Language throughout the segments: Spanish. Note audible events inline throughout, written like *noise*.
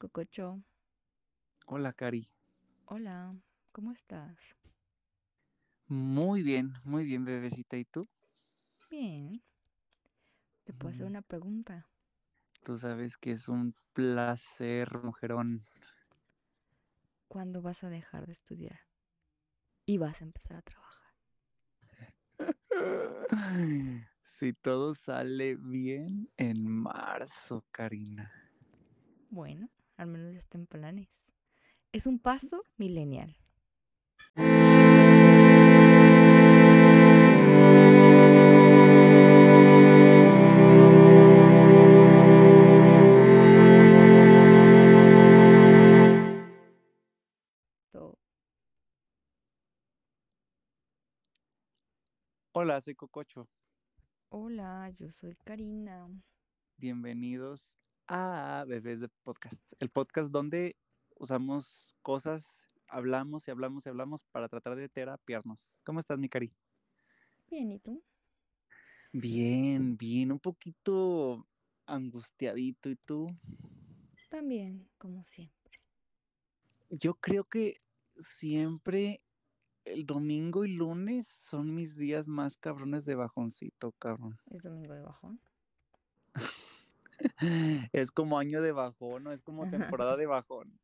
Cococho, Hola, Cari. hola, ¿cómo estás? Muy bien, muy bien, bebecita. ¿Y tú? Bien. ¿Te puedo hacer Mm, una pregunta? Tú sabes que es un placer, mujerón. ¿Cuándo vas a dejar de estudiar? Y vas a empezar a trabajar. *laughs* Si todo sale bien en marzo, Karina. Bueno, al menos ya está en planes. Es un paso millennial. Hola, soy Cococho. Hola, yo soy Karina. Bienvenidos a Bebés de Podcast. El podcast donde usamos cosas, hablamos y hablamos y hablamos para tratar de terapiarnos. ¿Cómo estás, mi Cari? Bien, ¿y tú? Bien, bien. Un poquito angustiadito. ¿Y tú? También, como siempre. Yo creo que siempre el domingo y lunes son mis días más cabrones de bajoncito, cabrón. Es domingo de bajón. Es como año de bajón, ¿no? Es como temporada de bajón.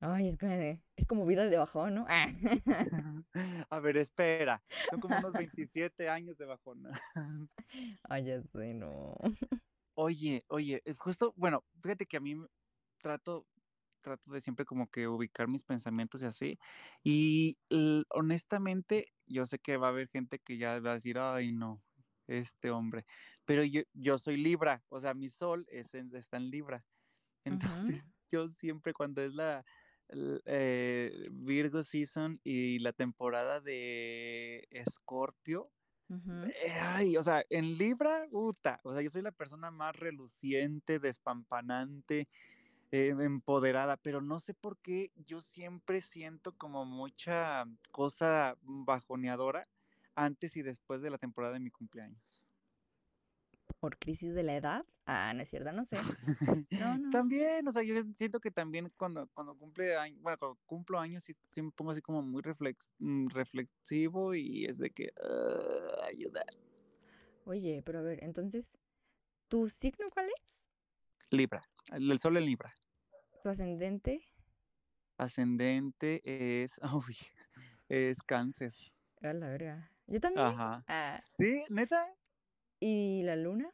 Ay, es, que es como vida de bajón, ¿no? Ah. *laughs* A ver, espera. Son como unos 27 años de bajón. *laughs* Ay, ya sé, no. Oye, oye, eh, justo, bueno, fíjate que a mí trato, trato de siempre como que ubicar mis pensamientos y así. Y honestamente, yo sé que va a haber gente que ya va a decir, ay, no, este hombre. Pero yo, yo soy Libra, o sea, mi sol es en- está en Libra. Entonces, *laughs* yo siempre cuando es la eh, Virgo season y la temporada de Escorpio, eh, Ay, o sea, en Libra, puta, o sea, yo soy la persona más reluciente, despampanante, eh, empoderada, pero no sé por qué yo siempre siento como mucha cosa bajoneadora antes y después de la temporada de mi cumpleaños. ¿Por crisis de la edad? Ah, no es cierto, no sé. No, *laughs* no. También, o sea, yo siento que también cuando, cuando cumple años, bueno, cuando cumplo años sí, sí me pongo así como muy reflex, mm, reflexivo y es de que "Ah, ayuda. Oye, pero a ver, entonces, ¿tu signo cuál es? Libra, el el sol en Libra. ¿Tu ascendente? Ascendente es, *laughs* uy, es cáncer. A la verga. Yo también. Ajá. Ah, Sí, neta. ¿y la luna?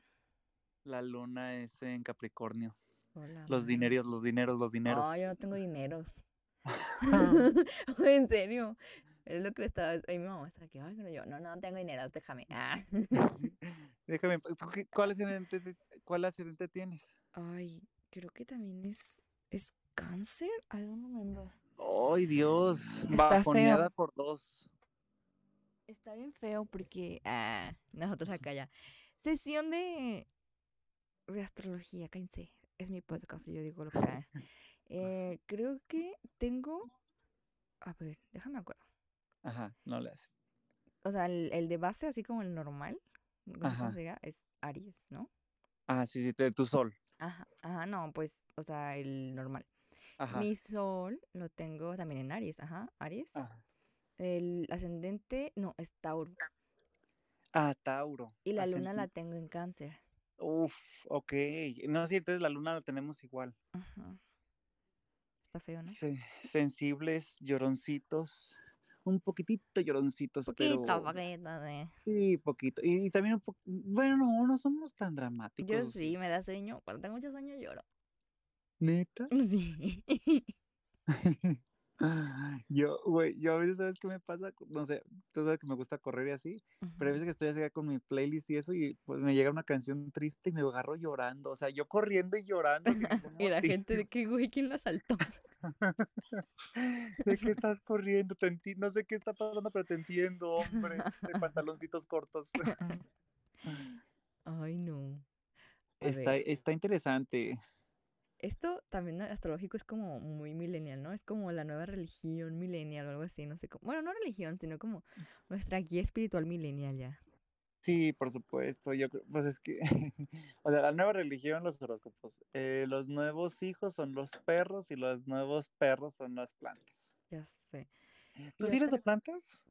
La luna es en Capricornio. Hola, Los dineros, los dineros, los dineros. No, yo no tengo dineros. *laughs* *laughs* en serio. Es lo que le estaba. Ay, mi mamá está aquí. Ay, pero yo, no, no tengo dinero, déjame. Ah. *laughs* Déjame, ¿tú qué- ¿cuál ascendente, te- cuál ascendente tienes? Ay, creo que también es. ¿Es cáncer? I don't remember. Ay, Dios, bajoneada por dos. Está bien feo porque. Ah, nosotros acá ya. Sesión de. De astrología, cállense. Es mi podcast y yo digo lo que. ah. *laughs* Eh, creo que tengo. A ver, déjame acuerdo. Ajá, no le hace. O sea, el, el de base, así como el normal. Ajá. se diga, es Aries, ¿no? Ah, sí, sí, de tu sol. Ajá, ajá, no, pues, o sea, el normal. Ajá. Mi sol lo tengo también en Aries, ajá, Aries. Ajá. El ascendente, no, es Tauro. Ah, Tauro. Y la luna la tengo en Cáncer. Uf, ok. No, sí, entonces la luna la tenemos igual. Ajá. Está feo, ¿no? Se- sensibles, lloroncitos, un poquitito lloroncitos, Poquito, pero poquito, de... sí, poquito. Y, y también un poco, bueno, no, no somos tan dramáticos. Yo ¿o sí, me da sueño. Cuando tengo mucho sueño lloro. ¿Neta? *laughs* Sí. *laughs* Yo, güey, yo a veces, ¿sabes qué me pasa? No sé, tú sabes que me gusta correr y así, pero a veces que estoy así con mi playlist y eso, y pues me llega una canción triste y me agarro llorando, o sea, yo corriendo y llorando. *laughs* Y la gente de que, güey, ¿quién la saltó? *laughs* ¿De qué estás corriendo? Te enti- no sé qué está pasando, pero te entiendo, hombre, de *laughs* pantaloncitos cortos. Ay, no. Está, está interesante. Esto también astrológico es como muy millennial, ¿no? Es como la nueva religión millennial o algo así, no sé cómo. Bueno, no religión, sino como nuestra guía espiritual millennial ya. Sí, por supuesto. Yo creo, pues es que, *laughs* o sea, la nueva religión, los horóscopos. Eh, los nuevos hijos son los perros y los nuevos perros son las plantas. Ya sé. ¿Tú sí eres de plantas?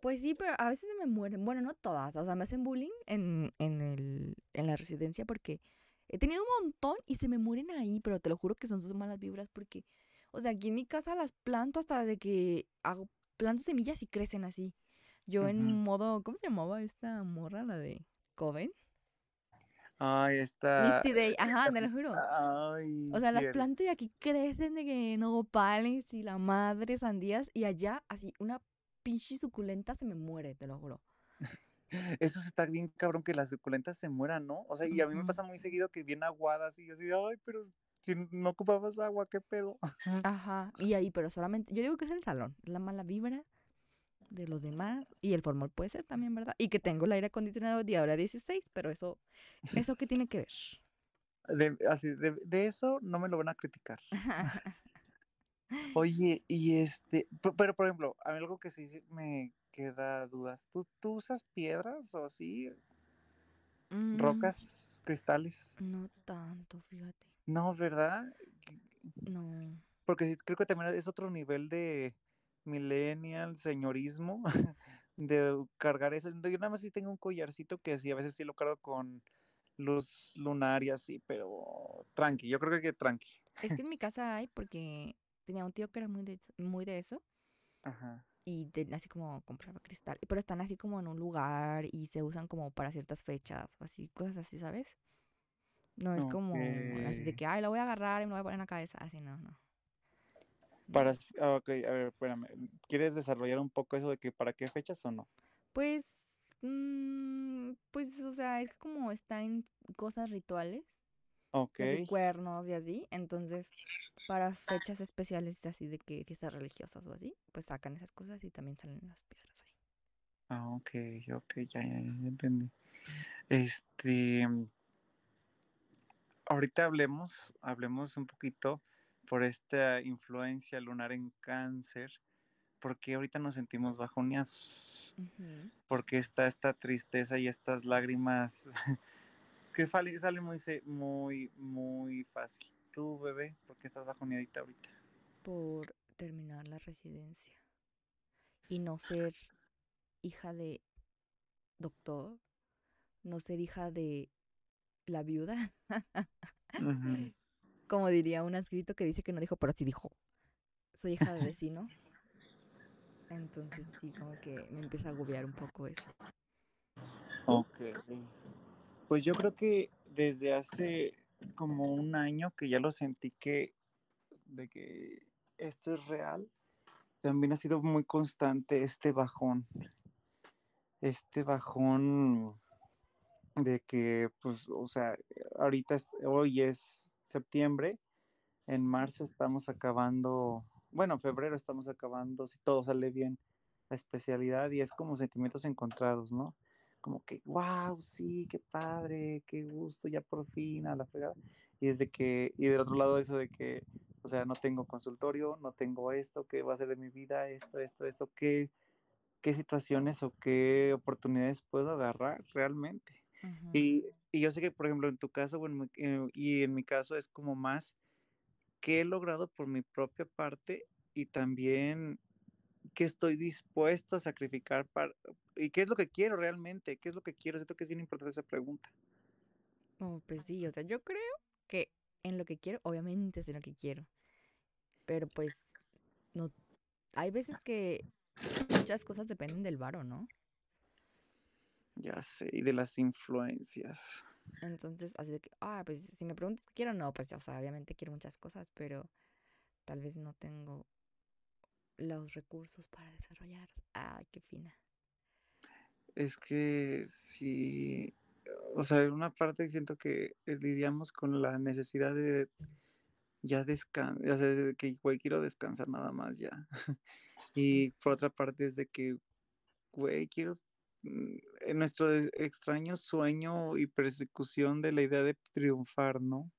Pues sí, pero a veces se me mueren. Bueno, no todas. O sea, me hacen bullying en, en, el, en la residencia porque he tenido un montón y se me mueren ahí, pero te lo juro que son sus malas vibras porque, o sea, aquí en mi casa las planto hasta de que hago planto semillas y crecen así. Yo en Ujú. modo, ¿cómo se llamaba esta morra? La de Coven. Ay, está. Misty Day, ajá, te lo juro. Ay, O sea, las planto y aquí crecen de que nopales y la madre sandías y allá así una pinche suculenta se me muere, te lo juro. Eso está bien cabrón que las suculentas se mueran, ¿no? O sea, y a mí me pasa muy seguido que bien aguadas y yo así, ay, pero si no ocupabas agua, ¿qué pedo? Ajá, y ahí, pero solamente, yo digo que es el salón, la mala vibra de los demás y el formol puede ser también, ¿verdad? Y que tengo el aire acondicionado de ahora 16, pero eso, ¿eso qué tiene que ver? De, así, de, de eso no me lo van a criticar. *laughs* Oye, y este, pero por ejemplo, a mí algo que sí me queda dudas, ¿tú, tú usas piedras o así, Mm, rocas, cristales? No tanto, fíjate. No, ¿verdad? No. Porque creo que también es otro nivel de millennial, señorismo, *laughs* de cargar eso. Yo nada más sí tengo un collarcito que sí, a veces sí lo cargo con luz lunar y así, pero tranqui, yo creo que tranqui. Es que en *laughs* mi casa hay porque tenía un tío que era muy de, muy de eso Ajá. Y de- así como compraba cristal, pero están así como en un lugar y se usan como para ciertas fechas o así, cosas así, ¿sabes? No es como así de que, ay, la voy a agarrar y me lo voy a poner en la cabeza, así, no, no. Para, ah, ok, a ver, espérame. ¿Quieres desarrollar un poco eso de que para qué fechas o no? Pues, mm, pues, o sea, es como está en cosas rituales, Ok. de cuernos y así, entonces para fechas especiales así de que fiestas religiosas o así, pues sacan esas cosas y también salen las piedras ahí. Ah, ok, ok, ya, ya, ya entendí. Este, ahorita hablemos, hablemos un poquito por esta influencia lunar en cáncer, porque ahorita nos sentimos bajoneados, Ujú. porque está esta tristeza y estas lágrimas *laughs* que fale- salen muy, muy, muy fácil. Tú, bebé, ¿por qué estás bajoneadita ahorita? por terminar la residencia y no ser hija de doctor, no ser hija de la viuda, como diría un escrito que dice que no dijo, pero sí dijo, soy hija de *laughs* vecino. Entonces sí, como que me empieza a agobiar un poco eso. Ok. Pues yo creo que desde hace como un año que ya lo sentí que de que esto es real, también ha sido muy constante este bajón. Este bajón de que, pues, o sea, ahorita, hoy es septiembre, en marzo estamos acabando, bueno, febrero estamos acabando, si todo sale bien, la especialidad y es como sentimientos encontrados, ¿no? Como que, wow, sí, qué padre, qué gusto, ya por fin, a la fregada. Y desde que, y del otro lado eso de que, o sea, no tengo consultorio, no tengo esto, ¿qué va a ser de mi vida? Esto, esto, esto, ¿qué, qué situaciones o qué oportunidades puedo agarrar realmente? Y, y yo sé que, por ejemplo, en tu caso, bueno, y en mi caso es como más que he logrado por mi propia parte y también qué estoy dispuesto a sacrificar para y qué es lo que quiero realmente, qué es lo que quiero. Siento que es bien importante esa pregunta. Oh, pues sí, o sea, yo creo que en lo que quiero, obviamente es en lo que quiero, pero pues no, hay veces que muchas cosas dependen del varo, ¿no? Ya sé, y de las influencias. Entonces, así de que, ah, pues si me preguntas qué quiero, no, pues o sea, obviamente quiero muchas cosas, pero tal vez no tengo los recursos para desarrollar. Ay, qué fina. Es que sí, o sea, en una parte siento que eh, lidiamos con la necesidad de ya descansar, o sea, de que güey, quiero descansar nada más ya. *laughs* Y por otra parte es de que, güey, quiero mm, en nuestro e- extraño sueño y persecución de la idea de triunfar, ¿no?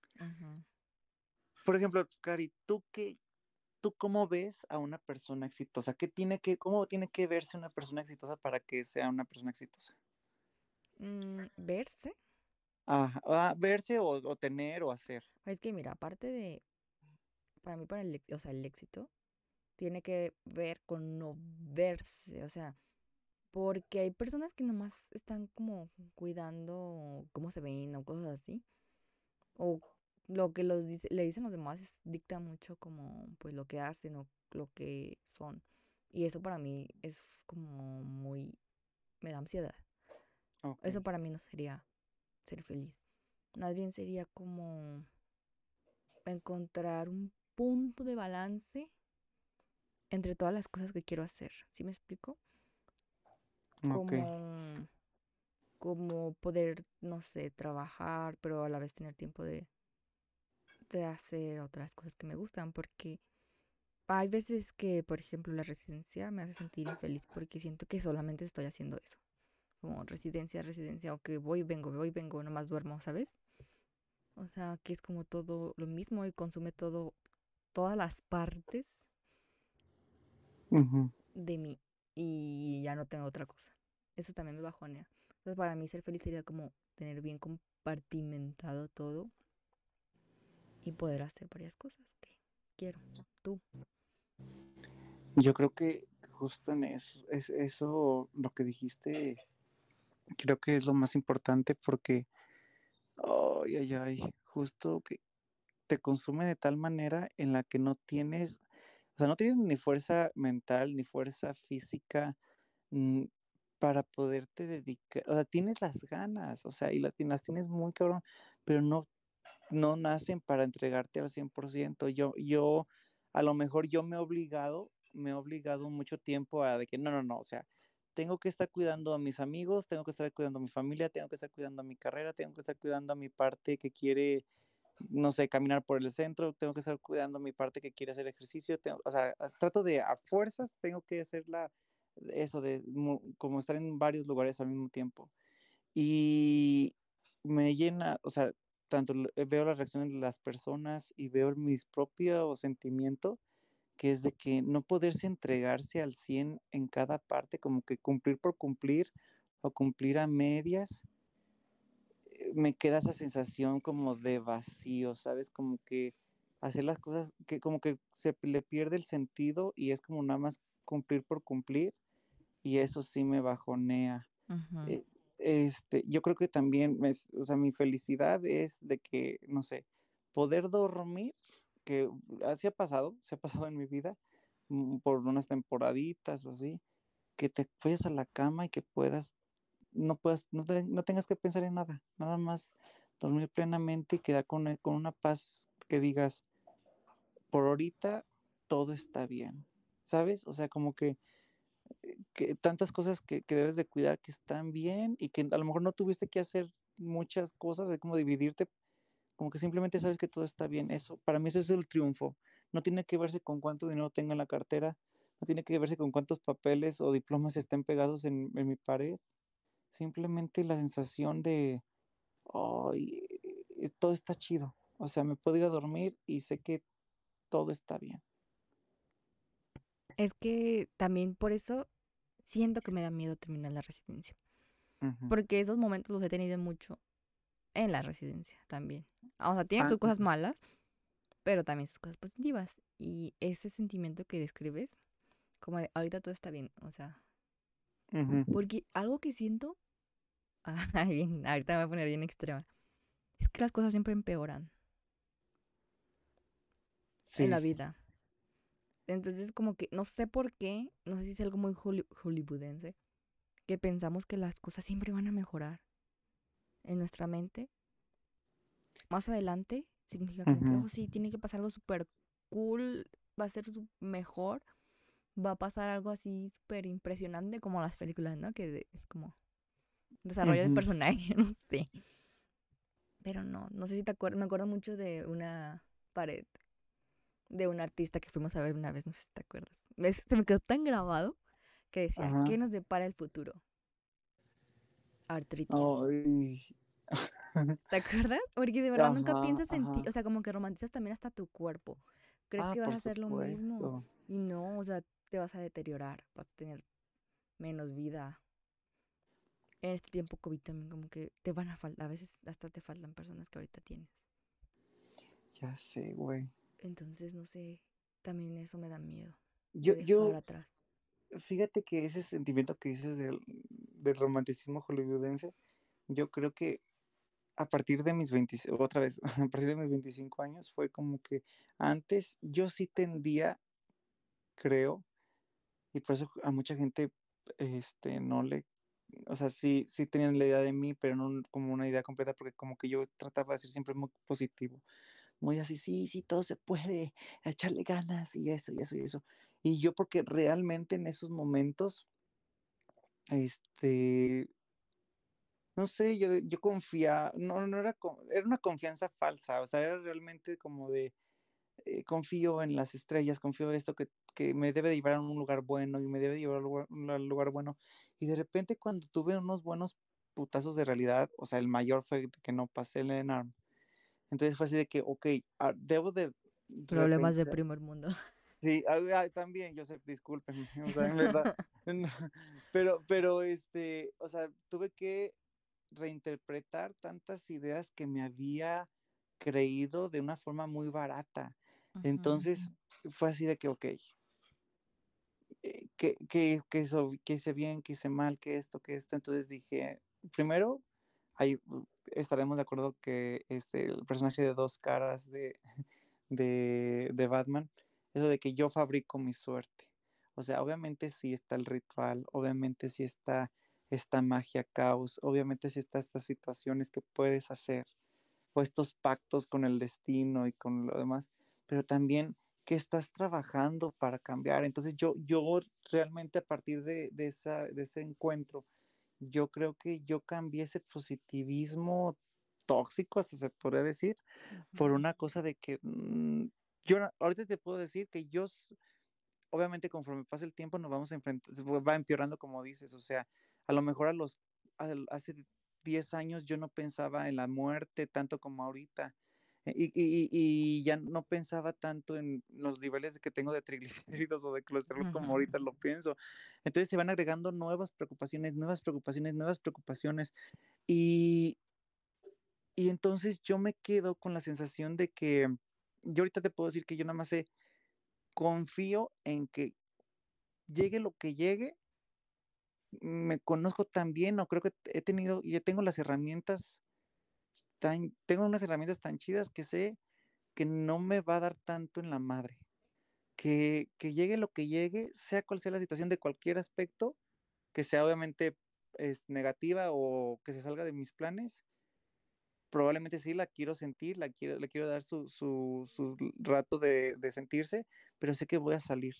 Por ejemplo, Cari, ¿tú qué, tú cómo ves a una persona exitosa? ¿Qué tiene que, cómo tiene que verse una persona exitosa para que sea una persona exitosa? Mm, verse. Ah, verse o, o tener o hacer. Es que mira, aparte de, para mí, para el, o sea, el éxito, tiene que ver con no verse, o sea, porque hay personas que nomás están como cuidando cómo se ven o cosas así, o lo que los dice, le dicen los demás es- dicta mucho como pues lo que hacen o lo que son, y eso para mí es como muy, me da ansiedad, eso para mí no sería ser feliz, más bien sería como encontrar un punto de balance entre todas las cosas que quiero hacer. ¿Sí me explico? Como, como poder, no sé, trabajar, pero a la vez tener tiempo de, de hacer otras cosas que me gustan, porque hay veces que, por ejemplo, la residencia me hace sentir infeliz porque siento que solamente estoy haciendo eso. Como residencia, residencia, o que voy, vengo, voy, vengo, nomás duermo, ¿sabes? O sea, que es como todo lo mismo y consume todo, todas las partes de mí y ya no tengo otra cosa. Eso también me bajonea. Entonces, para mí ser feliz sería como tener bien compartimentado todo y poder hacer varias cosas que quiero. Tú. Yo creo que justo en eso, es eso lo que dijiste, creo que es lo más importante porque, ay, ay, ay, justo que te consume de tal manera en la que no tienes, o sea, no tienes ni fuerza mental ni fuerza física mm, para poderte dedicar, o sea, tienes las ganas, o sea, y la- y las tienes muy cabrón, pero no, no nacen para entregarte al 100%. Yo, yo, a lo mejor yo me he obligado, me he obligado mucho tiempo a de que no, no, no, o sea, tengo que estar cuidando a mis amigos, tengo que estar cuidando a mi familia, tengo que estar cuidando a mi carrera, tengo que estar cuidando a mi parte que quiere, no sé, caminar por el centro, tengo que estar cuidando a mi parte que quiere hacer ejercicio, tengo- o sea, trato de a fuerzas, tengo que hacerla, eso de como estar en varios lugares al mismo tiempo. Y me llena, o sea, tanto eh, veo las reacciones de las personas y veo mis propios sentimientos, que es de que no poderse entregarse al 100 en cada parte, como que cumplir por cumplir o cumplir a medias, eh, me queda esa sensación como de vacío, ¿sabes? Como que hacer las cosas, que como que se le pierde el sentido y es como nada más cumplir por cumplir y eso sí me bajonea. Eh, este, yo creo que también, me, o sea, mi felicidad es de que, no sé, poder dormir, que así ha pasado, se ha pasado en mi vida, mm, por unas temporaditas o así, que te vayas a la cama y que puedas, no puedas, no, te- no tengas que pensar en nada, nada más dormir plenamente y quedar con, con una paz que digas, por ahorita todo está bien, ¿sabes? O sea, como que que tantas cosas que, que debes de cuidar que están bien y que a lo mejor no tuviste que hacer muchas cosas, de cómo dividirte, como que simplemente sabes que todo está bien. Eso, para mí eso es el triunfo. No tiene que verse con cuánto dinero tenga en la cartera, no tiene que verse con cuántos papeles o diplomas estén pegados en, en mi pared. Simplemente la sensación de, "Ay, eh, todo está chido. O sea, me puedo ir a dormir y sé que todo está bien. Es que también por eso siento que me da miedo terminar la residencia. Porque esos momentos los he tenido mucho en la residencia también. O sea, tienen Ah, sus cosas malas, pero también sus cosas positivas. Y ese sentimiento que describes, como de ahorita todo está bien, o sea, porque algo que siento, *laughs* ah, bien, ahorita me voy a poner bien extrema, es que las cosas siempre empeoran en la Sí. vida. Entonces, como que no sé por qué, no sé si es algo muy holly- hollywoodense, que pensamos que las cosas siempre van a mejorar en nuestra mente. Más adelante significa como que, oh, sí, tiene que pasar algo súper cool, va a ser mejor, va a pasar algo así súper impresionante como las películas, ¿no? Que es como desarrollo Ujú. personaje, *laughs* no sé. Pero no, no sé si te acuerdas, me acuerdo mucho de una pared de un artista que fuimos a ver una vez, no sé si te acuerdas. ¿Ves? Se me quedó tan grabado que decía, Ajá. ¿qué nos depara el futuro? Artritis. Ay. *laughs* ¿Te acuerdas? Porque de verdad nunca piensas en ti, o sea, como que romantizas también hasta tu cuerpo. Crees Ah, que vas a hacer lo mismo y no, o sea, te vas a deteriorar, vas a tener menos vida. en este tiempo COVID también como que te van a faltar, a veces hasta te faltan personas que ahorita tienes. Ya sé, güey. Entonces, no sé, también eso me da miedo. Yo, yo, atrás. fíjate que ese sentimiento que dices del, del romanticismo hollywoodense, yo creo que a partir de mis 20, otra vez, *laughs* a partir de mis 25 años fue como que antes yo sí tendía, creo, y por eso a mucha gente este, no le, o sea, sí, sí tenían la idea de mí, pero no como una idea completa, porque como que yo trataba de ser siempre muy positivo, muy así, sí, sí, todo se puede, *laughs* echarle ganas y eso, y eso, y eso. Y yo porque realmente en esos momentos, este, no sé, yo, yo confía, no, no era, era una confianza falsa, o sea, era realmente como de, eh, confío en las estrellas, confío en esto que, que me debe de llevar a un lugar bueno y me debe de llevar a un lugar, lugar bueno. Y de repente cuando tuve unos buenos putazos de realidad, o sea, el mayor fue que no pasé el ENARM. Entonces fue así de que, ok, ah, debo de Problemas de primer mundo. Sí, también, Joseph, discúlpenme, *laughs* o sea, en verdad, *laughs* no, pero, pero, este, o sea, tuve que reinterpretar tantas ideas que me había creído de una forma muy barata. Entonces, fue así de que, ok, eh, que, que, que, eso, que hice bien, que hice mal, que esto, que esto. Entonces dije, primero, uh, estaremos de acuerdo que este, el personaje de dos caras de, de, de Batman, eso de que yo fabrico mi suerte. O sea, obviamente sí está el ritual, obviamente sí está esta magia caos, obviamente sí está estas situaciones que puedes hacer, o estos pactos con el destino y con lo demás, pero también que estás trabajando para cambiar. Entonces yo, yo realmente a partir de, de, esa, de ese encuentro, yo creo que yo cambié ese positivismo tóxico, hasta se podría decir, por una cosa de que mm, yo ahorita te puedo decir que yo, obviamente conforme pasa el tiempo nos vamos a enfrentar, va empeorando como dices, o sea, a lo mejor a los, hace 10 años yo no pensaba en la muerte tanto como ahorita. Y, y- y ya no pensaba tanto en los niveles que tengo de triglicéridos o de colesterol como ahorita lo pienso. Entonces se van agregando nuevas preocupaciones, nuevas preocupaciones, nuevas preocupaciones. Y, y entonces yo me quedo con la sensación de que yo ahorita te puedo decir que yo nada más sé, confío en que llegue lo que llegue, me conozco tan bien o creo que he tenido y tengo las herramientas tan, tengo unas herramientas tan chidas que sé que no me va a dar tanto en la madre. Que, que llegue lo que llegue, sea cual sea la situación de cualquier aspecto, que sea obviamente es, negativa o que se salga de mis planes, probablemente sí la quiero sentir, la quiero, le quiero dar su, su, su rato de, de, sentirse, pero sé que voy a salir,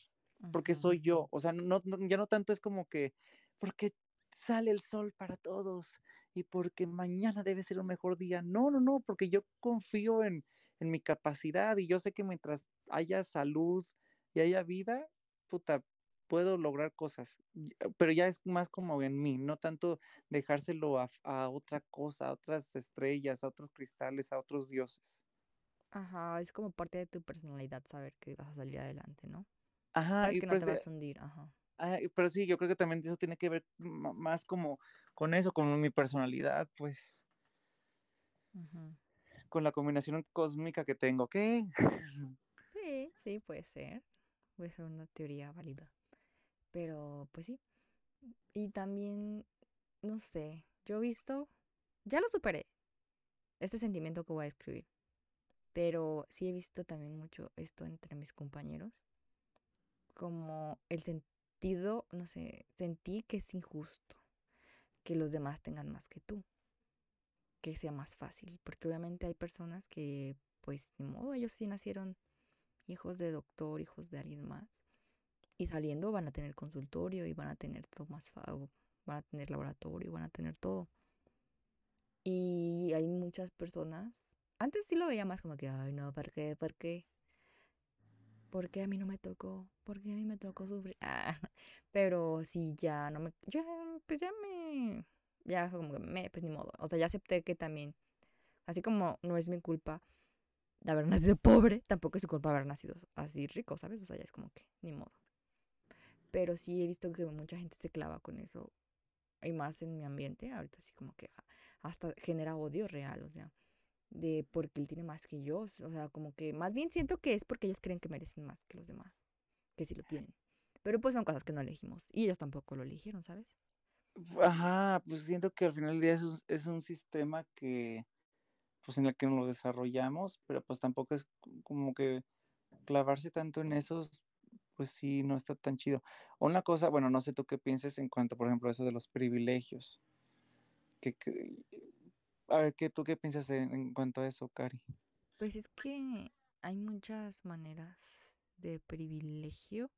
porque Ujú. soy yo, o sea, no, no, ya no tanto es como que, porque sale el sol para todos y porque mañana debe ser un mejor día, no, no, no, porque yo confío en, en mi capacidad y yo sé que mientras haya salud y haya vida, puta, puedo lograr cosas, pero ya es más como en mí, no tanto dejárselo a, a, otra cosa, a otras estrellas, a otros cristales, a otros dioses. Ajá, es como parte de tu personalidad saber que vas a salir adelante, ¿no? Ajá, Sabes y que no te pues, vas a hundir, ajá. Pero sí, yo creo que también eso tiene que ver más como con eso, con mi personalidad, pues. Con la combinación cósmica que tengo, ¿qué? *laughs* Sí, sí, puede ser. Puede ser una teoría válida. Pero, pues sí. Y también, no sé, yo he visto, ya lo superé, este sentimiento que voy a escribir. Pero sí he visto también mucho esto entre mis compañeros. Como el sentido, no sé, sentí que es injusto que los demás tengan más que tú. Que sea más fácil. Porque obviamente hay personas que, pues, ni modo, ellos sí nacieron hijos de doctor, hijos de alguien más. Y saliendo van a tener consultorio y van a tener todo más, van a tener laboratorio, van a tener todo. Y hay muchas personas, antes sí lo veía más como que, ay no, ¿por qué? ¿Por qué? ¿Por qué a mí no me tocó? ¿Por qué a mí me tocó sufrir? *laughs* Ah, pero sí, ya no me, ya, pues ya me, ya como que me, pues ni modo. O sea, ya acepté que también, así como no es mi culpa de haber *laughs* nacido pobre, tampoco es su culpa haber nacido así rico, ¿sabes? O sea, ya es como que, ni modo. Pero sí he visto que mucha gente se clava con eso y más en mi ambiente, ahorita así como que hasta genera odio real, o sea, de porque él tiene más que yo, o sea, como que más bien siento que es porque ellos creen que merecen más que los demás, que sí lo tienen. Pero pues son cosas que no elegimos y ellos tampoco lo eligieron, ¿sabes? Ajá, pues siento que al final del día es un, es un sistema que, pues en el que nos lo desarrollamos, pero pues tampoco es como que clavarse tanto en esos, pues sí, no está tan chido. Una cosa, bueno, no sé tú qué pienses en cuanto, por ejemplo, a eso de los privilegios. Que, a ver, ¿qué, ¿tú qué piensas en, en cuanto a eso, Cari? Pues es que hay muchas maneras de privilegio.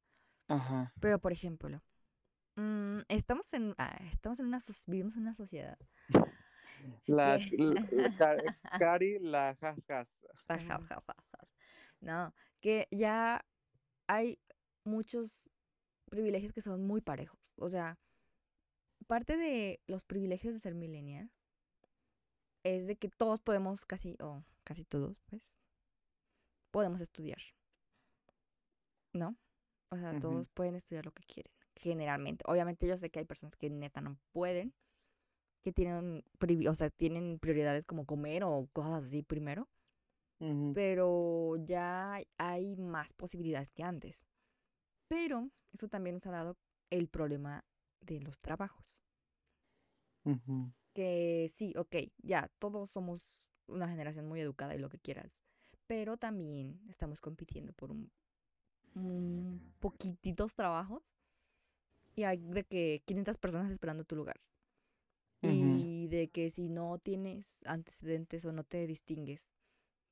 Ajá. Pero, por ejemplo, mm, estamos en, ah, estamos en una, vivimos en una sociedad. *laughs* Las, *laughs* Cari, la jajas. No, que ya hay muchos privilegios que son muy parejos. O sea, parte de los privilegios de ser millennial es de que todos podemos, casi, o casi todos, pues, podemos estudiar. ¿No? O sea, todos pueden estudiar lo que quieren, generalmente. Obviamente yo sé que hay personas que neta no pueden, que tienen, o sea, tienen prioridades como comer o cosas así primero. Pero ya hay más posibilidades que antes. Pero eso también nos ha dado el problema de los trabajos. Que sí, ok, ya, todos somos una generación muy educada y lo que quieras. Pero también estamos compitiendo por un, poquititos trabajos. Y hay de que 500 personas esperando tu lugar. Y de que si no tienes antecedentes o no te distingues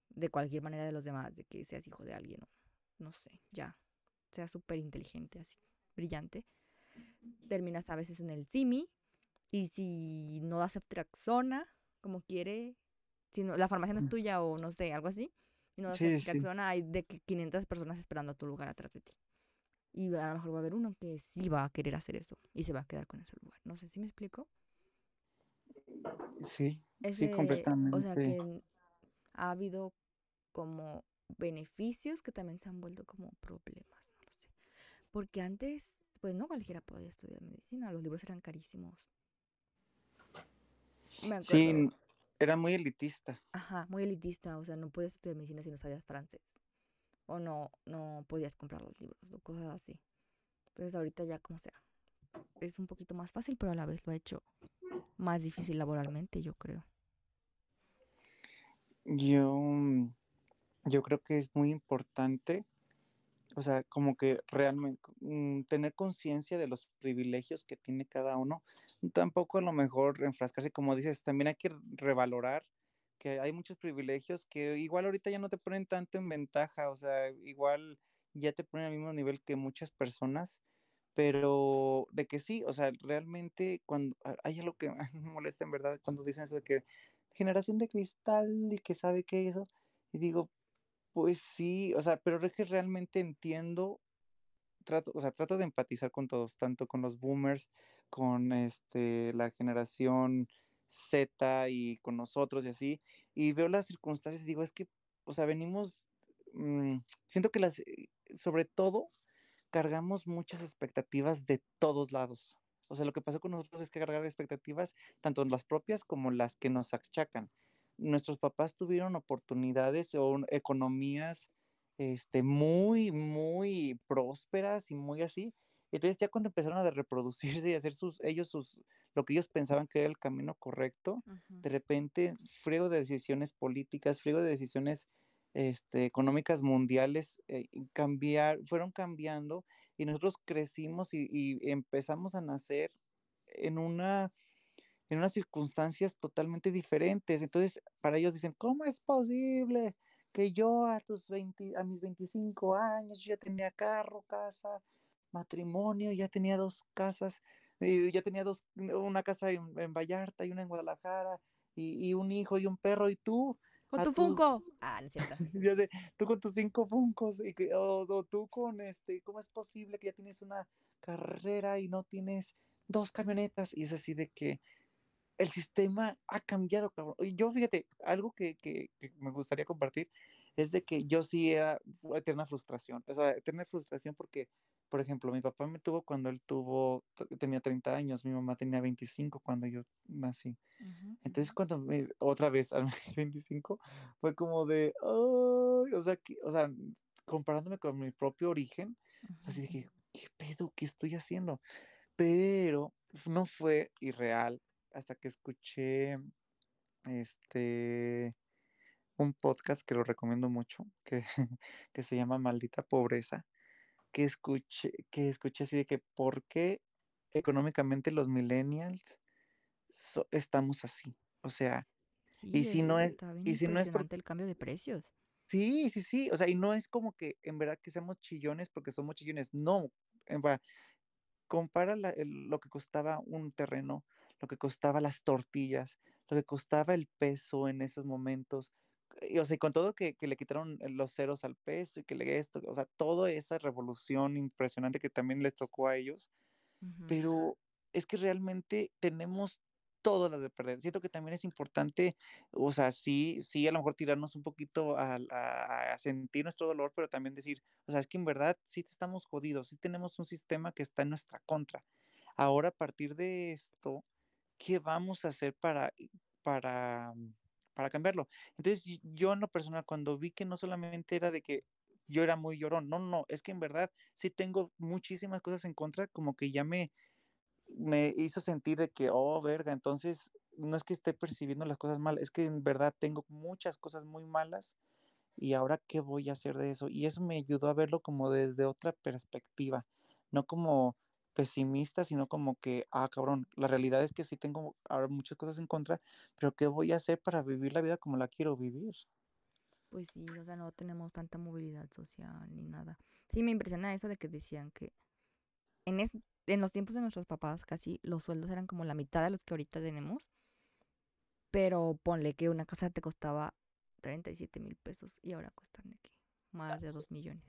de cualquier manera de los demás, de que seas hijo de alguien o no sé, ya, sea súper inteligente, así, brillante, terminas a veces en el simi y si no das abstraczona como quiere, si no, la farmacia no es tuya o no sé, algo así, y no das sí, hay de que 500 personas esperando a tu lugar atrás de ti. Y a lo mejor va a haber uno que sí va a querer hacer eso y se va a quedar con ese lugar. No sé si me explico. Sí, sí, completamente. O sea que ha habido como beneficios que también se han vuelto como problemas, no lo sé. Porque antes, pues no cualquiera podía estudiar medicina, los libros eran carísimos. Sí, era muy elitista. Ajá, muy elitista, o sea, no podías estudiar medicina si no sabías francés. O no, no podías comprar los libros, o cosas así. Entonces ahorita ya como sea. Es un poquito más fácil, pero a la vez lo ha hecho más difícil laboralmente, yo creo. Yo mm, yo creo que es muy importante, o sea, como que realmente mm, tener conciencia de los privilegios que tiene cada uno. Tampoco a lo mejor enfrascarse, como dices, también hay que revalorar que hay muchos privilegios que igual ahorita ya no te ponen tanto en ventaja, o sea, igual ya te ponen al mismo nivel que muchas personas, pero de que sí, o sea, realmente cuando hay algo que *laughs* me molesta en verdad cuando dicen eso de que generación de cristal y que sabe qué eso, y digo, pues sí, o sea, pero es que realmente entiendo, trato, o sea, trato de empatizar con todos, tanto con los boomers, con este, la generación Z y con nosotros y así, y veo las circunstancias y digo, es que, o sea, venimos, mm, siento que las, eh, sobre todo, cargamos muchas expectativas de todos lados. O sea, lo que pasó con nosotros es que cargar expectativas, tanto las propias como las que nos achacan nuestros papás tuvieron oportunidades o economías este, muy, muy prósperas y muy así. Entonces ya cuando empezaron a reproducirse y hacer sus, ellos sus, lo que ellos pensaban que era el camino correcto, de repente, friego de decisiones políticas, friego de decisiones este, económicas mundiales eh, cambiar, fueron cambiando y nosotros crecimos y empezamos a nacer en una en unas circunstancias totalmente diferentes. Entonces, para ellos dicen, ¿cómo es posible que yo a, tus 20, a mis 25 años ya tenía carro, casa, matrimonio, ya tenía dos casas, y ya tenía dos, una casa en, Vallarta y una en Guadalajara, y, un hijo y un perro, y tú... Con tu Funko. Ah, no es cierto. *laughs* ya sé, tú con tus cinco Funcos, y que, o, o tú con este, ¿cómo es posible que ya tienes una carrera y no tienes dos camionetas? Y es así de que, el sistema ha cambiado, cabrón. Y yo, fíjate, algo que, me gustaría compartir es de que yo sí era eterna frustración, o sea, eterna frustración porque por ejemplo, mi papá me tuvo cuando él tuvo, tenía 30 años, mi mamá tenía 25 cuando yo nací. Entonces, cuando me, otra vez a mis 25, fue como de, oh, o sea, o sea, comparándome con mi propio origen, así de que, ¿qué pedo? ¿Qué estoy haciendo? Pero no fue irreal hasta que escuché este un podcast que lo recomiendo mucho, que, *laughs* que se llama Maldita Pobreza, que escuché, que escuché así de que por qué económicamente los millennials estamos así. O sea, y si no es, y si no es por, el cambio de precios. Sí, sí, sí, o sea, y no es como que en verdad que seamos chillones porque somos chillones, no, en verdad, compara lo que costaba un terreno, lo que costaba las tortillas, lo que costaba el peso en esos momentos, y, o sea, con todo que, que, le quitaron los ceros al peso y que le esto, o sea, toda esa revolución impresionante que también les tocó a ellos, pero es que realmente tenemos todo las de perder. Siento que también es importante, o sea, sí, sí, a lo mejor tirarnos un poquito a, a, sentir nuestro dolor, pero también decir, o sea, es que en verdad sí estamos jodidos, sí tenemos un sistema que está en nuestra contra. Ahora, a partir de esto, ¿qué vamos a hacer para, para, para cambiarlo? Entonces, yo en lo personal, cuando vi que no solamente era de que yo era muy llorón, no, no, es que en verdad sí tengo muchísimas cosas en contra, como que ya me, me hizo sentir de que, oh, verga, entonces no es que esté percibiendo las cosas mal, es que en verdad tengo muchas cosas muy malas y ahora qué voy a hacer de eso. Y eso me ayudó a verlo como desde otra perspectiva, no como pesimista, sino como que, ah, cabrón, la realidad es que sí tengo ahora muchas cosas en contra, pero ¿qué voy a hacer para vivir la vida como la quiero vivir? Pues sí, o sea, no tenemos tanta movilidad social ni nada. Sí, me impresiona eso de que decían que en, en los tiempos de nuestros papás casi los sueldos eran como la mitad de los que ahorita tenemos. Pero ponle que una casa te costaba 37 mil pesos y ahora cuestan de qué? Más de 2 millones.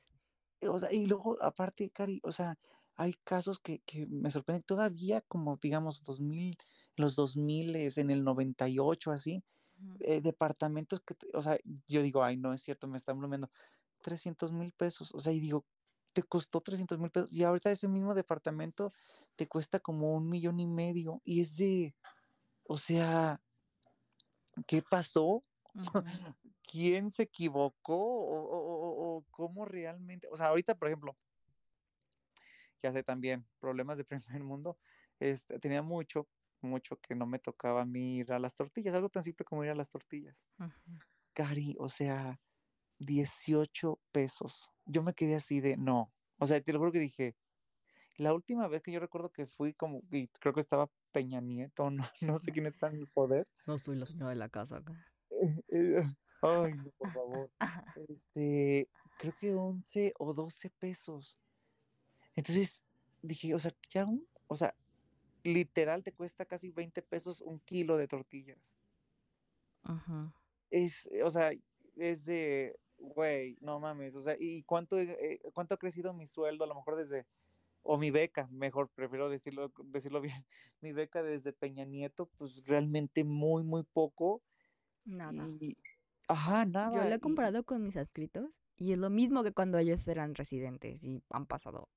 O sea, y luego, aparte, Cari, o sea, hay casos que, que me sorprenden todavía, como digamos, 2000, los 2000, en el 98, así, eh, departamentos que, o sea, yo digo, ay, no es cierto, me están bromeando, 300 mil pesos, o sea, y digo, te costó 300 mil pesos y ahorita ese mismo departamento te cuesta como un millón y medio y es de, o sea, ¿qué pasó? *laughs* ¿Quién se equivocó? ¿O, cómo realmente? O sea, ahorita, por ejemplo, ya sé también, problemas de *laughs* primer mundo, este, tenía mucho, mucho que no me tocaba a mí ir a las tortillas, algo tan simple como ir a las tortillas. Cari, o sea, 18 pesos. Yo me quedé así de, no. O sea, te lo juro que dije, la última vez que yo recuerdo que fui como, y creo que estaba Peña Nieto, *laughs* no, no sé quién está en el poder. No estoy la señora de la casa acá. Eh, ay, no, por *laughs* favor. Este, creo que 11 o 12 pesos. Entonces dije, o sea, ya un, o sea, literal te cuesta casi 20 pesos un kilo de tortillas. Ajá. Es, o sea, es de, güey, no mames, o sea, ¿y cuánto, eh, cuánto ha crecido mi sueldo? A lo mejor desde, o mi beca, mejor, prefiero decirlo, decirlo bien, *laughs* mi beca desde Peña Nieto, pues realmente muy, muy poco. Nada. ajá, nada. Yo lo he comparado con mis adscritos y es lo mismo que cuando ellos eran residentes y han pasado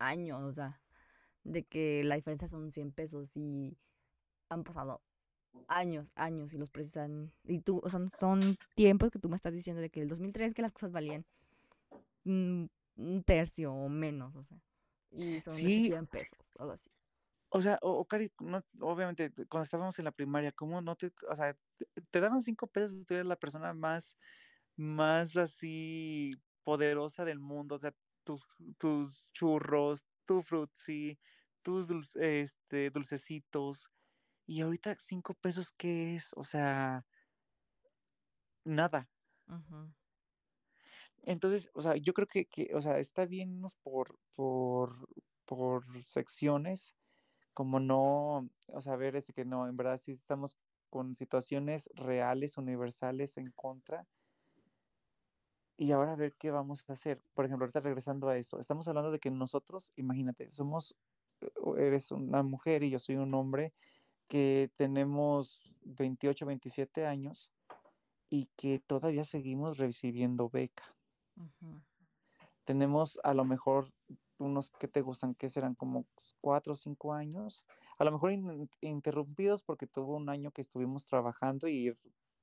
años, o sea, de que la diferencia son 100 pesos y han pasado años, años y los precios han... Y tú, o sea, son tiempos que tú me estás diciendo de que el 2003 que las cosas valían un tercio o menos, o sea. Y son 100 pesos, algo así. O sea, o, Cari, no, obviamente, cuando estábamos en la primaria, ¿cómo no te, o sea, te, daban cinco pesos y tú eres la persona más, más así poderosa del mundo, o sea, tus, tus churros, tu frutzi, tus este, dulcecitos, y ahorita cinco pesos, ¿qué es? O sea, nada. Entonces, o sea, yo creo que, que, o sea, está bien por, por, por secciones, como no, o sea, ver, es que no, en verdad sí estamos con situaciones reales, universales en contra. Y ahora a ver qué vamos a hacer. Por ejemplo, ahorita regresando a eso, estamos hablando de que nosotros, imagínate, somos, eres una mujer y yo soy un hombre, que tenemos 28, 27 años y que todavía seguimos recibiendo beca. tenemos a lo mejor unos que te gustan, que serán como cuatro o cinco años, a lo mejor interrumpidos porque tuvo un año que estuvimos trabajando y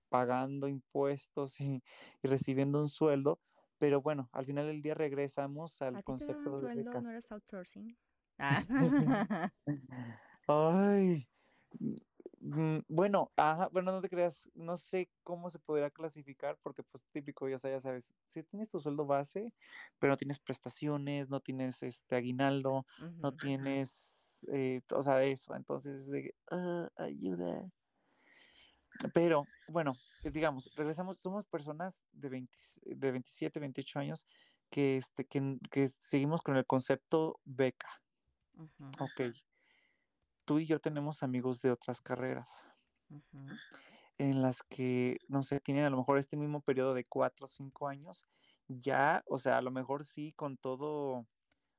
pagando impuestos y, recibiendo un sueldo, pero bueno, al final del día regresamos al concepto de sueldo, no eres outsourcing. Ah. *laughs* Ay, Mm, bueno, ajá, bueno, no te creas, no sé cómo se podría clasificar, porque pues típico, ya sabes, ya sabes, si tienes tu sueldo base, pero no tienes prestaciones, no tienes este aguinaldo, no tienes, eh, o sea, eso, entonces, de, ah, ayuda. Pero, bueno, eh, digamos, regresamos, somos personas de, 20, de 27, 28 años que, este, que, que seguimos con el concepto beca. Ok. Tú y yo tenemos amigos de otras carreras. En las que, no sé, tienen a lo mejor este mismo periodo de cuatro o cinco años, ya, o sea, a lo mejor sí con todo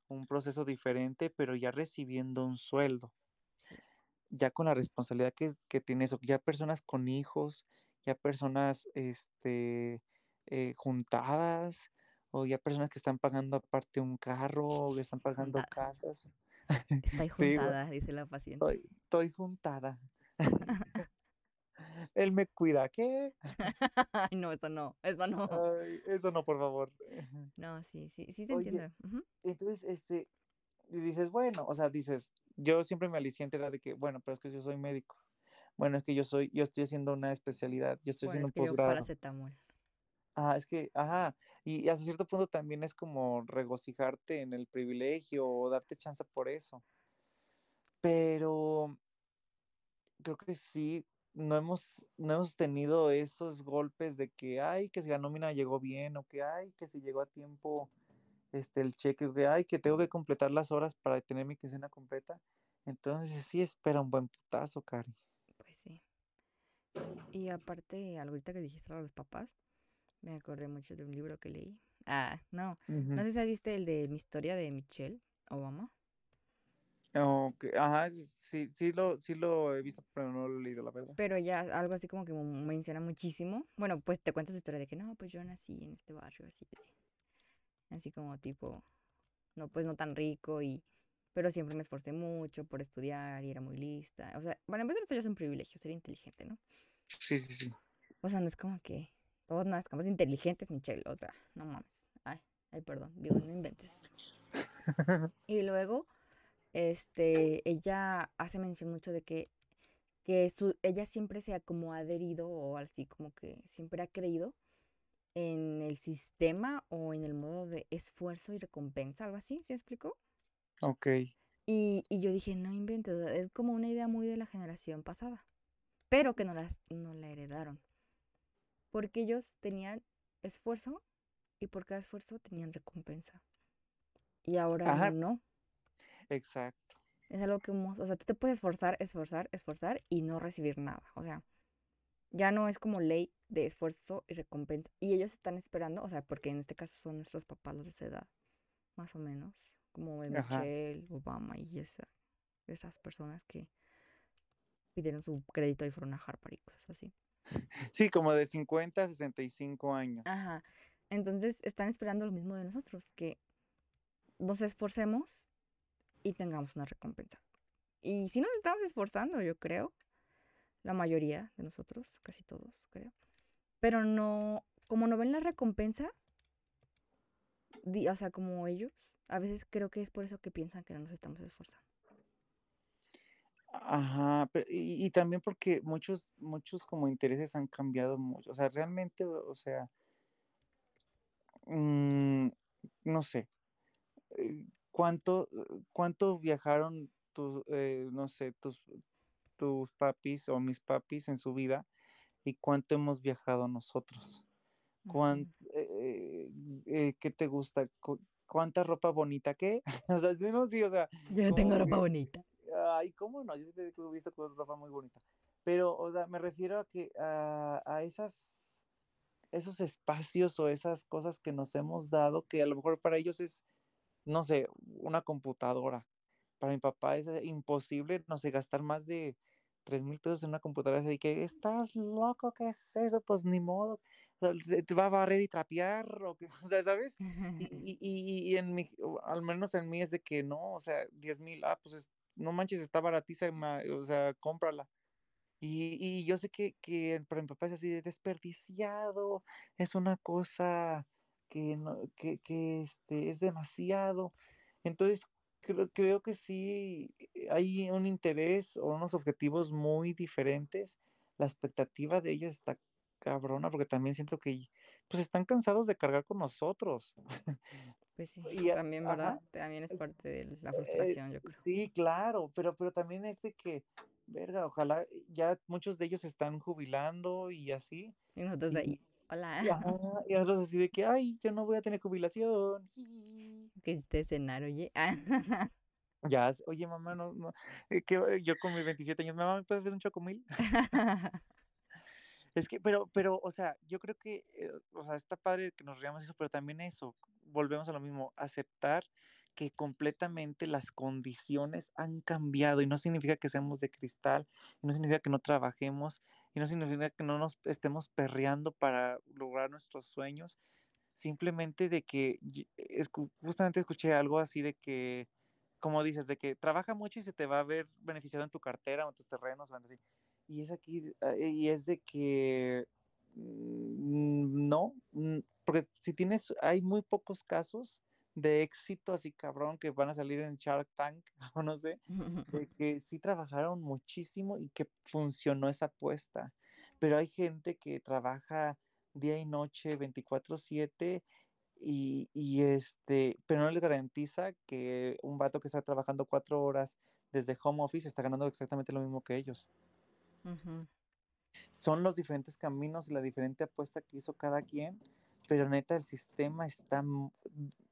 un proceso diferente, pero ya recibiendo un sueldo. Ya con la responsabilidad que, que tiene eso, ya personas con hijos, ya personas este, eh, juntadas, o ya personas que están pagando aparte un carro, o que están pagando casas. Estoy *laughs* juntada, dice la paciente. Estoy, juntada. *laughs* *laughs* Él me cuida, ¿qué? Ay, no, eso no, eso no. eso no, por favor. No, sí, sí, sí te entiendo. Entonces, este, dices, bueno, o sea, dices, yo siempre me aliciente era de que, bueno, pero es que yo soy médico. Bueno, es que yo soy, yo estoy haciendo una especialidad, yo estoy haciendo un posgrado. Paracetamol. Ah, es que, ajá, y hasta cierto punto también es como regocijarte en el privilegio o darte chance por eso. Pero creo que sí, no hemos, no hemos tenido esos golpes de que, ay, que si la nómina llegó bien o que, ay, que si llegó a tiempo este, el cheque, que, ay, que tengo que completar las horas para tener mi quincena completa. Entonces sí espera un buen putazo, Cari. Pues sí. Y aparte, ahorita que dijiste a los papás, me acordé mucho de un libro que leí. Ah, no. No sé si has visto el de mi historia de Michelle Obama. Okay. Ajá, sí, sí lo, sí lo he visto, pero no lo he leído, la verdad. Pero ya algo así como que menciona muchísimo. Bueno, pues te cuenta su historia de que no, pues yo nací en este barrio así así como tipo, no, pues no tan rico y, pero siempre me esforcé mucho por estudiar y era muy lista. O sea, bueno, en vez de esto ya es un privilegio, ser inteligente, ¿no? Sí, sí, sí. O sea, no es como que todos nazcamos inteligentes, Michelle. O sea, no mames. Ay, ay, perdón. Digo, no inventes. *laughs* y luego, este, ella hace mención mucho de que, que su, ella siempre se ha como adherido o así como que siempre ha creído en el sistema o en el modo de esfuerzo y recompensa, algo así, ¿se explicó? Ok. Y, y yo dije, no inventes, es como una idea muy de la generación pasada, pero que no, las, no la heredaron porque ellos tenían esfuerzo y por cada esfuerzo tenían recompensa. Y ahora no. Exacto. Es algo que, o sea, tú te puedes esforzar, esforzar, esforzar y no recibir nada. O sea, ya no es como ley de esfuerzo y recompensa. Y ellos están esperando, o sea, porque en este caso son nuestros papás los de esa edad, más o menos, como Michelle, Obama y esa, esas personas que pidieron su crédito y fueron a Harvard y cosas así. *laughs* Sí, como de 50 a 65 años. Ajá. Entonces están esperando lo mismo de nosotros, que nos esforcemos y tengamos una recompensa. Y si nos estamos esforzando, yo creo, la mayoría de nosotros, casi todos, creo. Pero no, como no ven la recompensa, o sea, como ellos, a veces creo que es por eso que piensan que no nos estamos esforzando. Ajá, y, también porque muchos, muchos como intereses han cambiado mucho. O sea, realmente, o sea, mm, no sé, eh, ¿cuánto, cuánto viajaron tus, eh, no sé, tus, tus papis o mis papis en su vida y cuánto hemos viajado nosotros? ¿Cuánto, eh, ¿Qué te gusta? ¿Cuánta ropa bonita? ¿Qué? *laughs* o sea, no, sí, o sea. Yo tengo ropa bonita ay, ¿cómo no? Yo sí te he visto con ropa muy bonita. Pero, o sea, me refiero a que a, esas, esos espacios o esas cosas que nos hemos dado, que a lo mejor para ellos es, no sé, una computadora. Para mi papá es imposible, no sé, gastar más de tres mil pesos en una computadora. Así que, ¿estás loco? ¿Qué es eso? Pues ni modo. te- va a barrer y trapear, o, qué, *laughs* o sea, ¿sabes? *laughs* Y, y, y- y en mi, al menos en mí es de que no, o sea, 10 mil, ah, pues es- no manches, está baratísima, o sea, cómprala. Y, y yo sé que, que para mi papá es así de desperdiciado, es una cosa que, no, que, que este, es demasiado. Entonces, creo, creo que sí hay un interés o unos objetivos muy diferentes. La expectativa de ellos está cabrona, porque también siento que pues están cansados de cargar con nosotros. Pues sí, *laughs* Y, también, ajá, ¿verdad? También es parte de la eh, frustración, yo creo. sí, claro, pero, pero también es de que, verga, ojalá ya muchos de ellos se están jubilando y así. Y nosotros de Y, ahí, hola, y, *laughs* ajá, y nosotros así de que, ay, yo no voy a tener jubilación. jiji". que hiciste cenar, oye. *laughs* Ya, oye, mamá, no, no, eh, que yo con mis 27 años, mamá, ¿me puedes hacer un chocomil? *laughs* Es que, pero, pero, o sea, yo creo que, eh, o sea, está padre que nos riamos eso, pero también eso, volvemos a lo mismo, aceptar que completamente las condiciones han cambiado y no significa que seamos de cristal, no significa que no trabajemos, y no significa que no nos estemos perreando para lograr nuestros sueños, simplemente de que, justamente escuché algo así de que, como dices, de que trabaja mucho y se te va a ver beneficiado en tu cartera o en tus terrenos. Y es aquí, ah, y es de que mm, no, mm, porque si tienes, hay muy pocos casos de éxito así cabrón que van a salir en Shark Tank *laughs* o no sé, de *laughs* que sí trabajaron muchísimo y que funcionó esa apuesta. Pero hay gente que trabaja día y noche 24/7 y, y este, pero no les garantiza que un vato que está trabajando cuatro horas desde home office está ganando exactamente lo mismo que ellos Ujú. son los diferentes caminos y la diferente apuesta que hizo cada quien, pero neta el sistema está,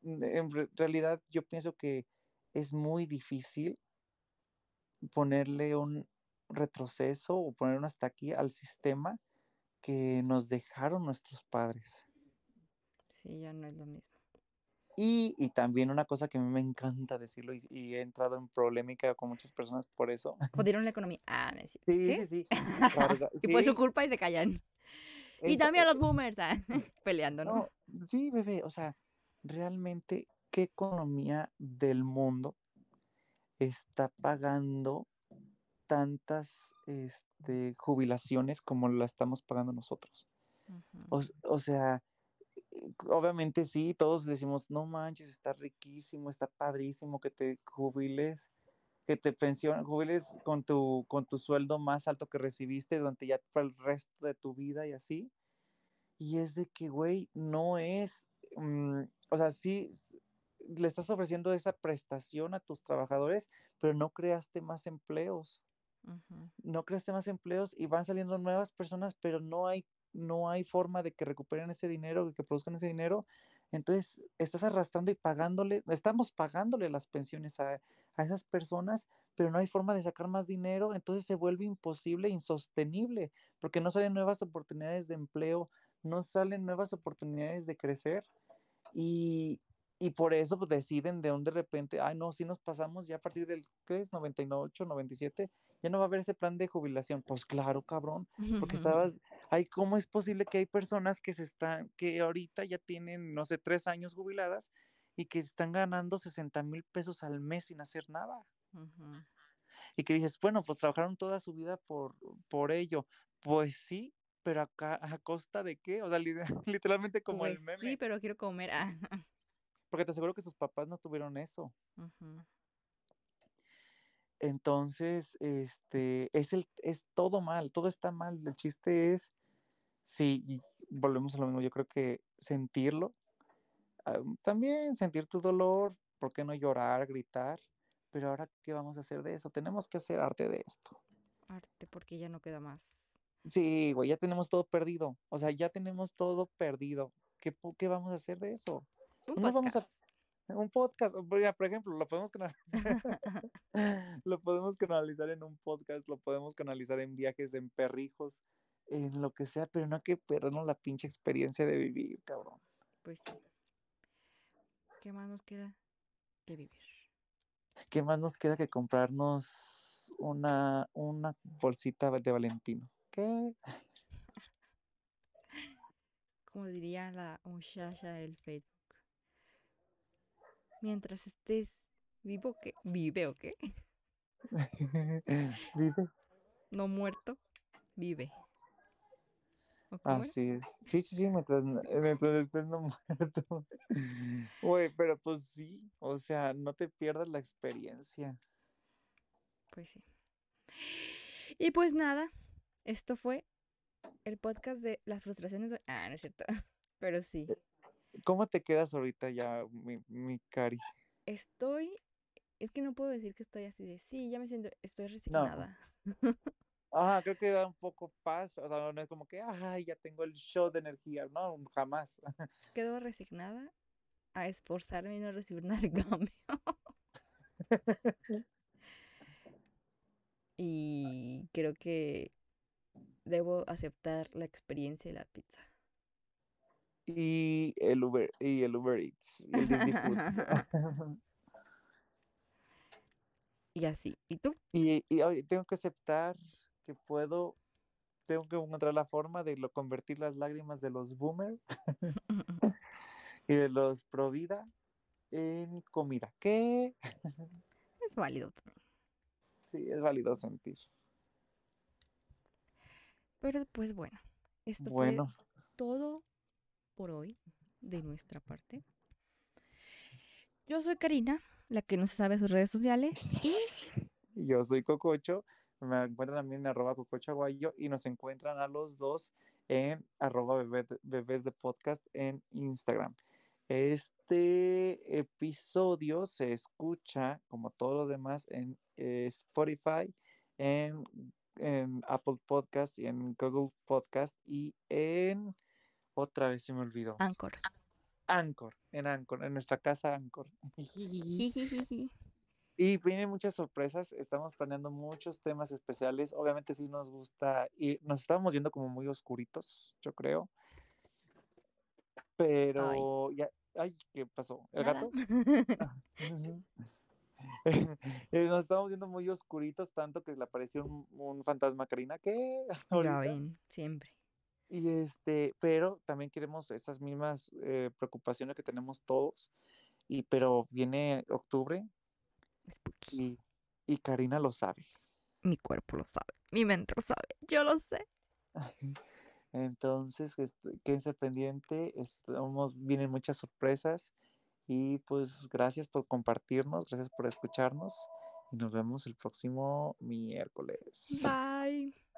en re- realidad yo pienso que es muy difícil ponerle un retroceso o poner un hasta aquí al sistema que nos dejaron nuestros padres. Sí, ya no es lo mismo. Y, y también una cosa que a mí me encanta decirlo y, y he entrado en polémica con muchas personas por eso. Jodieron la economía. Ah, no es cierto. Sí, sí, sí. *laughs* carga- Y fue su sí, culpa y se callan. Y también los boomers, ah, *laughs* peleando, ¿no? No, sí, bebé, o sea, realmente, ¿qué economía del mundo está pagando tantas este, jubilaciones como la estamos pagando nosotros? O, o sea, eh, obviamente sí, todos decimos, no manches, está riquísimo, está padrísimo que te jubiles, que te pensiones, jubiles con tu, con tu sueldo más alto que recibiste durante ya el resto de tu vida y así. Y es de que, güey, no es, mm, o sea, sí, le estás ofreciendo esa prestación a tus trabajadores, pero no creaste más empleos, Ujú. no creaste más empleos y van saliendo nuevas personas, pero no hay, no hay forma de que recuperen ese dinero, de que produzcan ese dinero. Entonces, estás arrastrando y pagándole, estamos pagándole las pensiones a, a esas personas, pero no hay forma de sacar más dinero, entonces se vuelve imposible, insostenible, porque no salen nuevas oportunidades de empleo, no salen nuevas oportunidades de crecer y, y por eso pues, deciden de un de repente, ay no, si nos pasamos ya a partir del, ¿qué es? 98, 97, ya no va a haber ese plan de jubilación. Pues claro, cabrón, porque *laughs* estabas, ay, ¿cómo es posible que hay personas que se están, que ahorita ya tienen, no sé, tres años jubiladas y que están ganando 60 mil pesos al mes sin hacer nada? Ujú. Y que dices, bueno, pues trabajaron toda su vida por, por ello. Pues sí, pero acá, ¿a costa de qué? O sea, li- *laughs* literalmente como Pues el meme. sí, pero quiero comer. Ah. Porque te aseguro que sus papás no tuvieron eso. Entonces, este, es el, es todo mal, todo está mal. El chiste es, sí, y volvemos a lo mismo, yo creo que sentirlo, ah, también sentir tu dolor, ¿por qué no llorar, gritar? Pero ahora, ¿qué vamos a hacer de eso? Tenemos que hacer arte de esto. Arte, porque ya no queda más. Sí, güey, ya tenemos todo perdido. O sea, ya tenemos todo perdido. ¿Qué, qué vamos a hacer de eso? Un No vamos a- podcast. Un podcast, por ejemplo, lo podemos, *laughs* *laughs* lo podemos canalizar en un podcast, lo podemos canalizar en viajes, en perrijos, en lo que sea, pero no hay que perdernos la pinche experiencia de vivir, cabrón. Pues sí. ¿Qué más nos queda que vivir? ¿Qué más nos queda que comprarnos una, una bolsita de Valentino? ¿Qué? *laughs* como diría la muchacha del Facebook. Mientras estés vivo, ¿qué? ¿Vive o qué? *laughs* Vive. No muerto, vive. Así es. Sí, sí, sí, mientras, mientras estés no *laughs* muerto. Güey, pero pues sí, o sea, no te pierdas la experiencia. Pues sí. Y pues nada, esto fue el podcast de las frustraciones. de- Ah, no es cierto. *laughs* Pero sí, ¿Cómo te quedas ahorita ya, mi, mi Cari? estoy. Es que no puedo decir que estoy así de sí, ya me siento, estoy resignada. Ah, creo que *laughs* da un poco paz, o sea, no es como que, ay, ya tengo el show de energía, no, jamás. *laughs* Quedo resignada a esforzarme y no recibir *laughs* nada de cambio. y creo que debo aceptar la experiencia de la pizza. Y el Uber, y el Uber Eats, y el *laughs* así. ¿Y tú? y, y oye, tengo que aceptar que puedo, tengo que encontrar la forma de lo, convertir las lágrimas de los boomer *laughs* *laughs* y de los pro vida en comida. ¿Qué? Es válido también. Sí, es válido sentir. Pero pues bueno, esto Bueno, fue todo por hoy de nuestra parte. Yo soy Karina, la que no se sabe sus redes sociales. Y *laughs* yo soy Cococho, me encuentran mí en arroba Cococho Aguayo y nos encuentran a los dos en arroba bebés de podcast en Instagram. Este episodio se escucha, como todos los demás, en eh, Spotify, en, en Apple Podcast y en Google Podcast y en, otra vez se me olvidó, Anchor. Anchor, en Anchor, en nuestra casa Anchor. Jijijiji. Y vienen muchas sorpresas, estamos planeando muchos temas especiales. Obviamente sí nos gusta y nos estábamos yendo como muy oscuritos, yo creo. Pero ya, ay, ¿qué pasó? ¿El Nada. gato? *laughs* *laughs* Eh, nos estábamos viendo muy oscuritos, tanto que le apareció un, un fantasma Karina, ¿qué? *laughs* Ya ven, siempre. Y este, pero también queremos esas mismas eh, preocupaciones que tenemos todos. Y pero viene octubre y, y Karina lo sabe. Mi cuerpo lo sabe, mi mente lo sabe, yo lo sé. *laughs* Entonces, este, quédense pendiente, estamos, vienen muchas sorpresas y pues gracias por compartirnos, gracias por escucharnos y nos vemos el próximo miércoles. Bye.